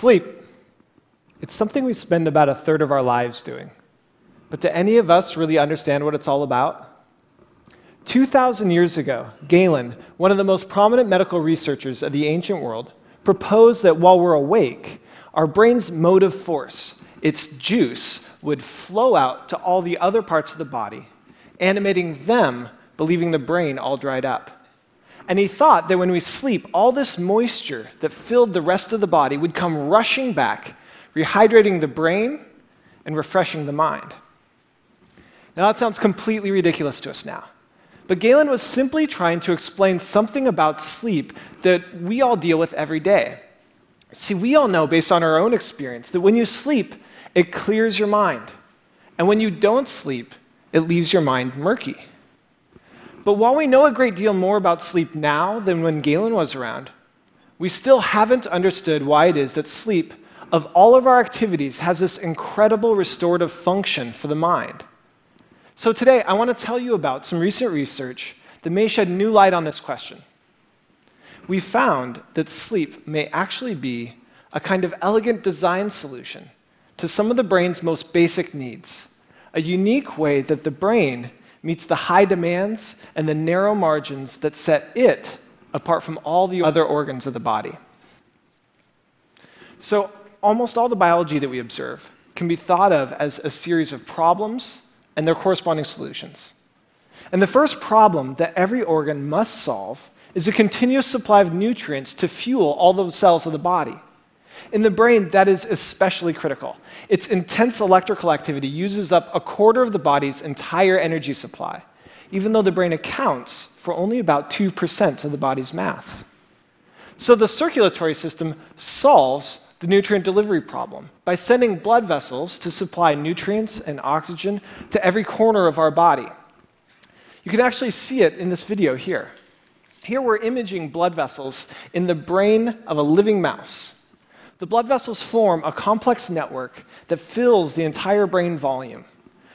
Sleep. It's something we spend about a third of our lives doing. But do any of us really understand what it's all about? 2,000 years ago, Galen, one of the most prominent medical researchers of the ancient world, proposed that while we're awake, our brain's motive force, its juice, would flow out to all the other parts of the body, animating them, believing the brain all dried up. And he thought that when we sleep, all this moisture that filled the rest of the body would come rushing back, rehydrating the brain and refreshing the mind. Now, that sounds completely ridiculous to us now. But Galen was simply trying to explain something about sleep that we all deal with every day. See, we all know based on our own experience that when you sleep, it clears your mind. And when you don't sleep, it leaves your mind murky. But while we know a great deal more about sleep now than when Galen was around, we still haven't understood why it is that sleep, of all of our activities, has this incredible restorative function for the mind. So today, I want to tell you about some recent research that may shed new light on this question. We found that sleep may actually be a kind of elegant design solution to some of the brain's most basic needs, a unique way that the brain meets the high demands and the narrow margins that set it apart from all the other organs of the body. So, almost all the biology that we observe can be thought of as a series of problems and their corresponding solutions. And the first problem that every organ must solve is a continuous supply of nutrients to fuel all the cells of the body. In the brain, that is especially critical. Its intense electrical activity uses up a quarter of the body's entire energy supply, even though the brain accounts for only about 2% of the body's mass. So the circulatory system solves the nutrient delivery problem by sending blood vessels to supply nutrients and oxygen to every corner of our body. You can actually see it in this video here. Here we're imaging blood vessels in the brain of a living mouse. The blood vessels form a complex network that fills the entire brain volume.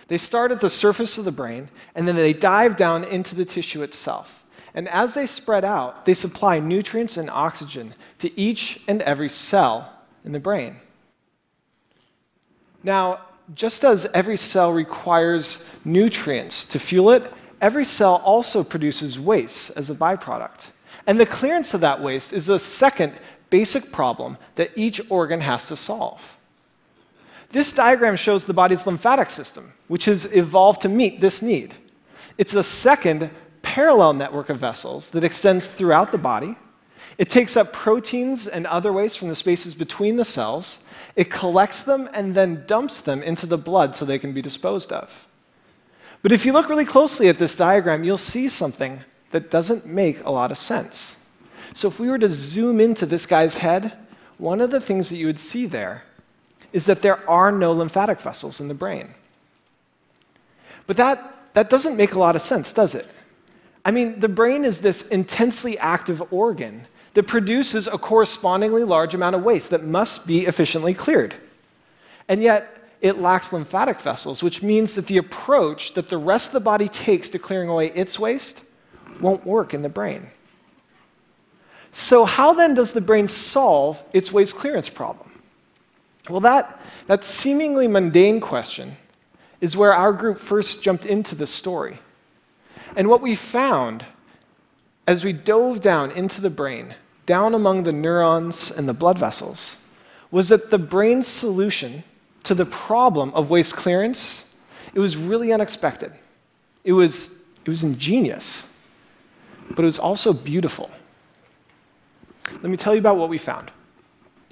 They start at the surface of the brain, and then they dive down into the tissue itself. And as they spread out, they supply nutrients and oxygen to each and every cell in the brain. Now, just as every cell requires nutrients to fuel it, every cell also produces waste as a byproduct. And the clearance of that waste is a second basic problem that each organ has to solve. This diagram shows the body's lymphatic system, which has evolved to meet this need. It's a second parallel network of vessels that extends throughout the body. It takes up proteins and other waste from the spaces between the cells. It collects them and then dumps them into the blood so they can be disposed of. But if you look really closely at this diagram, you'll see something that doesn't make a lot of sense. So if we were to zoom into this guy's head, one of the things that you would see there is that there are no lymphatic vessels in the brain. But that, that doesn't make a lot of sense, does it? I mean, the brain is this intensely active organ that produces a correspondingly large amount of waste that must be efficiently cleared. And yet, it lacks lymphatic vessels, which means that the approach that the rest of the body takes to clearing away its waste won't work in the brain. So, how then does the brain solve its waste clearance problem? Well, that, that seemingly mundane question is where our group first jumped into the story. And what we found as we dove down into the brain, down among the neurons and the blood vessels, was that the brain's solution to the problem of waste clearance, it was really unexpected. It was, it was ingenious, but it was also beautiful. Let me tell you about what we found.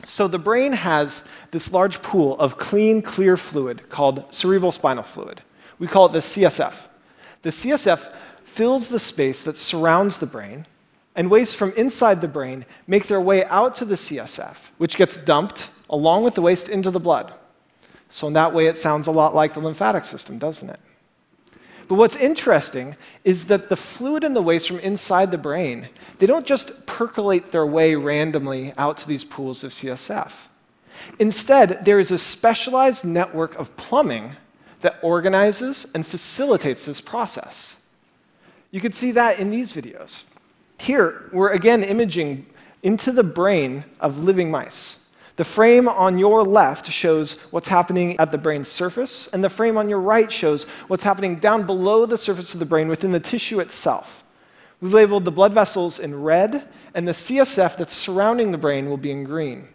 So, the brain has this large pool of clean, clear fluid called cerebral spinal fluid. We call it the CSF. The CSF fills the space that surrounds the brain, and waste from inside the brain make their way out to the CSF, which gets dumped along with the waste into the blood. So, in that way, it sounds a lot like the lymphatic system, doesn't it? But what's interesting is that the fluid and the waste from inside the brain, they don't just percolate their way randomly out to these pools of CSF. Instead, there is a specialized network of plumbing that organizes and facilitates this process. You can see that in these videos. Here, we're again imaging into the brain of living mice. The frame on your left shows what's happening at the brain's surface, and the frame on your right shows what's happening down below the surface of the brain within the tissue itself. We've labeled the blood vessels in red, and the CSF that's surrounding the brain will be in green.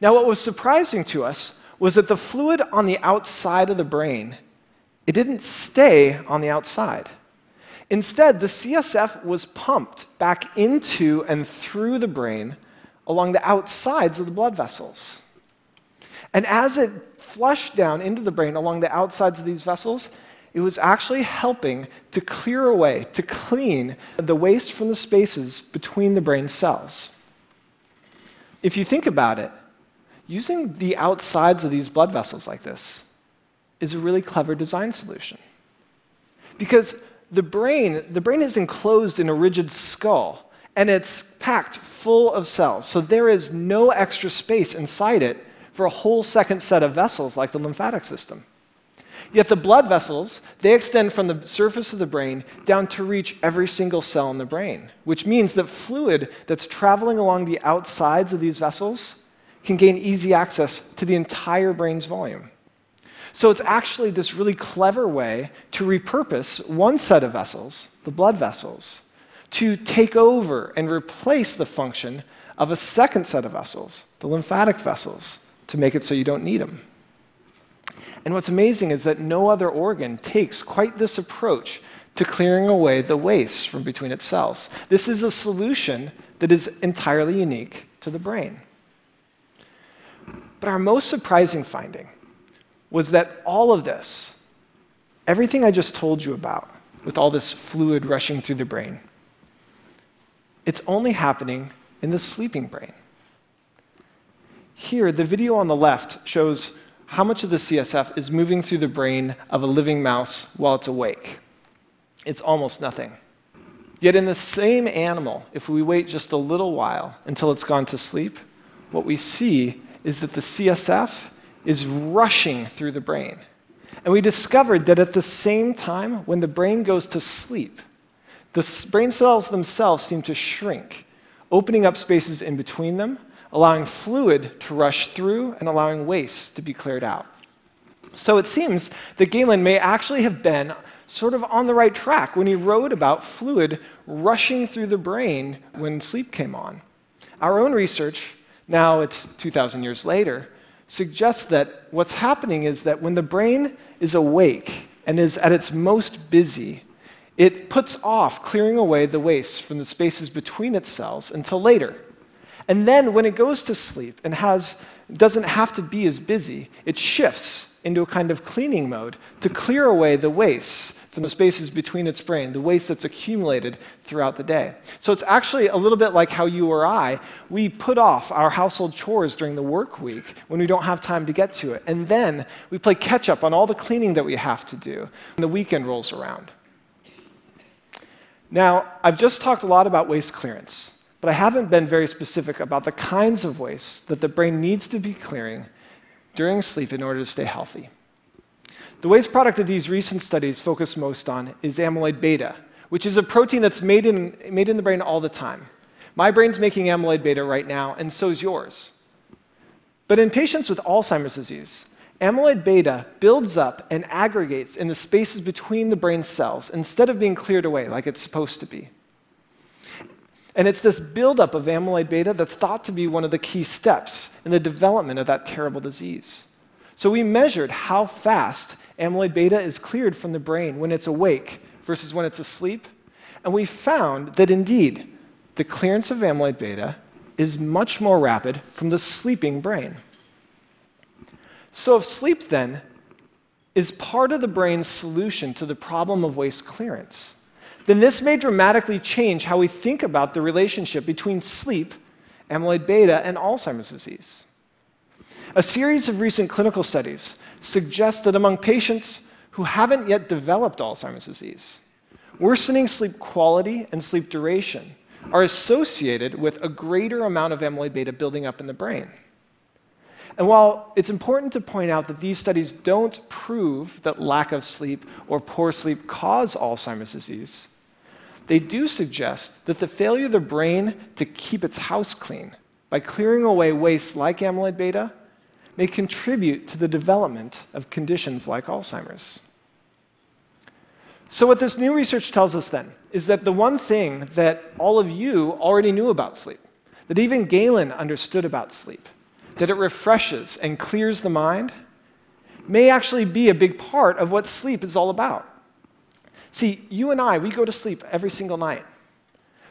Now, what was surprising to us was that the fluid on the outside of the brain, it didn't stay on the outside. Instead, the CSF was pumped back into and through the brain along the outsides of the blood vessels. And as it flushed down into the brain along the outsides of these vessels, it was actually helping to clear away, to clean the waste from the spaces between the brain cells. If you think about it, using the outsides of these blood vessels like this is a really clever design solution. Because the brain, the brain is enclosed in a rigid skull and it's packed full of cells. So there is no extra space inside it for a whole second set of vessels like the lymphatic system. Yet the blood vessels, they extend from the surface of the brain down to reach every single cell in the brain, which means that fluid that's traveling along the outsides of these vessels can gain easy access to the entire brain's volume. So it's actually this really clever way to repurpose one set of vessels, the blood vessels, to take over and replace the function of a second set of vessels, the lymphatic vessels, to make it so you don't need them. And what's amazing is that no other organ takes quite this approach to clearing away the waste from between its cells. This is a solution that is entirely unique to the brain. But our most surprising finding was that all of this, everything I just told you about, with all this fluid rushing through the brain, it's only happening in the sleeping brain. Here, the video on the left shows how much of the CSF is moving through the brain of a living mouse while it's awake. It's almost nothing. Yet, in the same animal, if we wait just a little while until it's gone to sleep, what we see is that the CSF is rushing through the brain. And we discovered that at the same time, when the brain goes to sleep, the brain cells themselves seem to shrink, opening up spaces in between them, allowing fluid to rush through and allowing waste to be cleared out. So it seems that Galen may actually have been sort of on the right track when he wrote about fluid rushing through the brain when sleep came on. Our own research, now it's 2,000 years later, suggests that what's happening is that when the brain is awake and is at its most busy, it puts off clearing away the waste from the spaces between its cells until later. And then when it goes to sleep and has, doesn't have to be as busy, it shifts into a kind of cleaning mode to clear away the waste from the spaces between its brain, the waste that's accumulated throughout the day. So it's actually a little bit like how you or I, we put off our household chores during the work week when we don't have time to get to it. And then we play catch up on all the cleaning that we have to do when the weekend rolls around. Now, I've just talked a lot about waste clearance, but I haven't been very specific about the kinds of waste that the brain needs to be clearing during sleep in order to stay healthy. The waste product that these recent studies focus most on is amyloid beta, which is a protein that's made in, made in the brain all the time. My brain's making amyloid beta right now, and so is yours. But in patients with Alzheimer's disease, Amyloid beta builds up and aggregates in the spaces between the brain cells instead of being cleared away like it's supposed to be. And it's this buildup of amyloid beta that's thought to be one of the key steps in the development of that terrible disease. So we measured how fast amyloid beta is cleared from the brain when it's awake versus when it's asleep. And we found that indeed, the clearance of amyloid beta is much more rapid from the sleeping brain. So, if sleep then is part of the brain's solution to the problem of waste clearance, then this may dramatically change how we think about the relationship between sleep, amyloid beta, and Alzheimer's disease. A series of recent clinical studies suggest that among patients who haven't yet developed Alzheimer's disease, worsening sleep quality and sleep duration are associated with a greater amount of amyloid beta building up in the brain. And while it's important to point out that these studies don't prove that lack of sleep or poor sleep cause Alzheimer's disease, they do suggest that the failure of the brain to keep its house clean by clearing away waste like amyloid beta may contribute to the development of conditions like Alzheimer's. So, what this new research tells us then is that the one thing that all of you already knew about sleep, that even Galen understood about sleep, that it refreshes and clears the mind, may actually be a big part of what sleep is all about. See, you and I, we go to sleep every single night,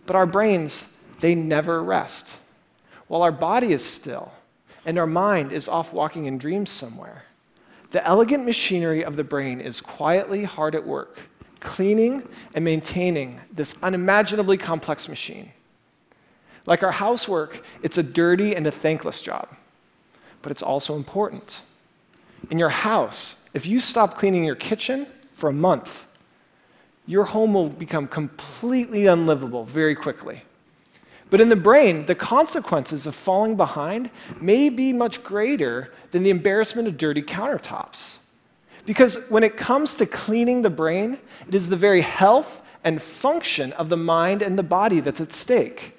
but our brains, they never rest. While our body is still and our mind is off walking in dreams somewhere, the elegant machinery of the brain is quietly hard at work, cleaning and maintaining this unimaginably complex machine. Like our housework, it's a dirty and a thankless job, but it's also important. In your house, if you stop cleaning your kitchen for a month, your home will become completely unlivable very quickly. But in the brain, the consequences of falling behind may be much greater than the embarrassment of dirty countertops. Because when it comes to cleaning the brain, it is the very health and function of the mind and the body that's at stake.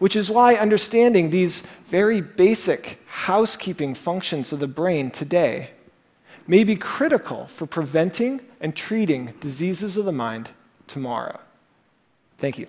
Which is why understanding these very basic housekeeping functions of the brain today may be critical for preventing and treating diseases of the mind tomorrow. Thank you.